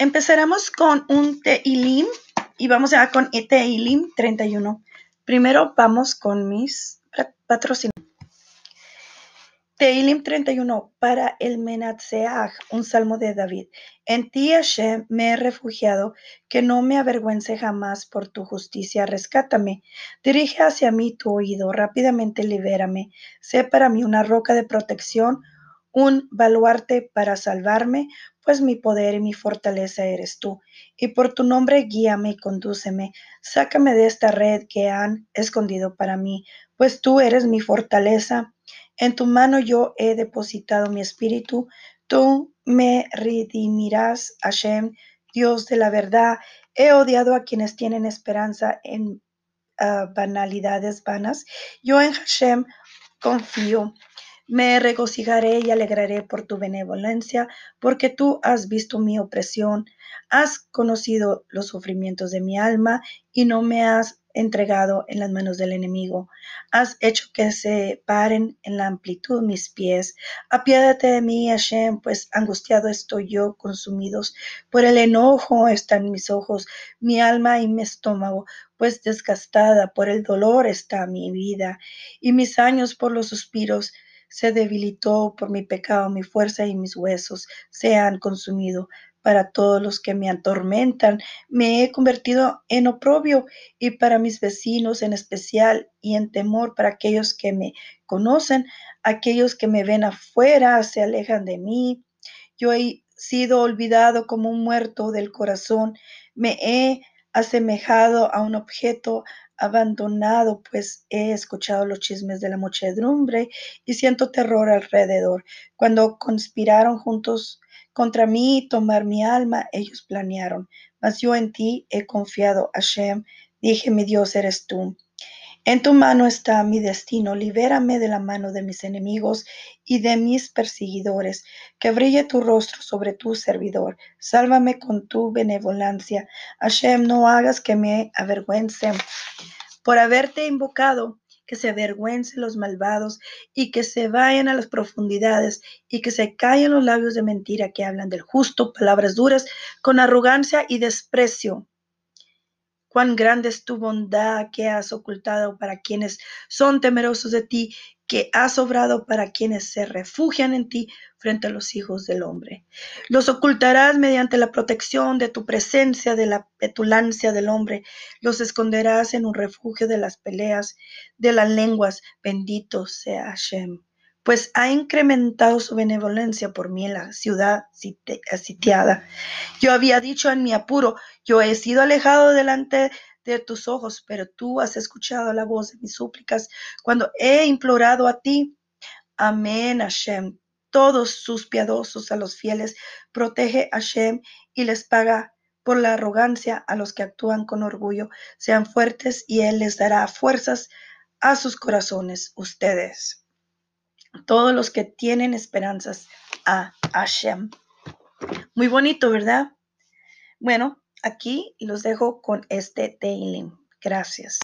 Empezaremos con un Teilim y vamos a con Teilim 31. Primero vamos con mis patrocinadores. Teilim 31 para el Menatseach, un salmo de David. En ti, Hashem, me he refugiado, que no me avergüence jamás por tu justicia, rescátame. Dirige hacia mí tu oído, rápidamente libérame. Sé para mí una roca de protección, un baluarte para salvarme, pues mi poder y mi fortaleza eres tú. Y por tu nombre guíame y condúceme. Sácame de esta red que han escondido para mí, pues tú eres mi fortaleza. En tu mano yo he depositado mi espíritu. Tú me redimirás, Hashem, Dios de la verdad. He odiado a quienes tienen esperanza en uh, banalidades vanas. Yo en Hashem confío. Me regocijaré y alegraré por tu benevolencia, porque tú has visto mi opresión, has conocido los sufrimientos de mi alma y no me has entregado en las manos del enemigo. Has hecho que se paren en la amplitud mis pies. Apiádate de mí, Hashem, pues angustiado estoy yo, consumidos por el enojo están mis ojos, mi alma y mi estómago, pues desgastada por el dolor está mi vida, y mis años por los suspiros se debilitó por mi pecado, mi fuerza y mis huesos se han consumido. Para todos los que me atormentan, me he convertido en oprobio y para mis vecinos en especial y en temor para aquellos que me conocen, aquellos que me ven afuera se alejan de mí. Yo he sido olvidado como un muerto del corazón, me he asemejado a un objeto abandonado, pues he escuchado los chismes de la muchedumbre y siento terror alrededor. Cuando conspiraron juntos contra mí y tomar mi alma, ellos planearon. Mas yo en ti he confiado, Hashem. Dije, mi Dios eres tú. En tu mano está mi destino, libérame de la mano de mis enemigos y de mis perseguidores, que brille tu rostro sobre tu servidor, sálvame con tu benevolencia. Hashem, no hagas que me avergüence por haberte invocado, que se avergüencen los malvados y que se vayan a las profundidades y que se callen los labios de mentira que hablan del justo, palabras duras, con arrogancia y desprecio Cuán grande es tu bondad que has ocultado para quienes son temerosos de ti, que has obrado para quienes se refugian en ti frente a los hijos del hombre. Los ocultarás mediante la protección de tu presencia, de la petulancia del hombre. Los esconderás en un refugio de las peleas, de las lenguas. Bendito sea Hashem pues ha incrementado su benevolencia por mí en la ciudad sitiada. Yo había dicho en mi apuro, yo he sido alejado delante de tus ojos, pero tú has escuchado la voz de mis súplicas cuando he implorado a ti. Amén, Hashem. Todos sus piadosos a los fieles, protege Hashem y les paga por la arrogancia a los que actúan con orgullo. Sean fuertes y Él les dará fuerzas a sus corazones, ustedes todos los que tienen esperanzas a Hashem. Muy bonito, ¿verdad? Bueno, aquí los dejo con este Teilim. Gracias.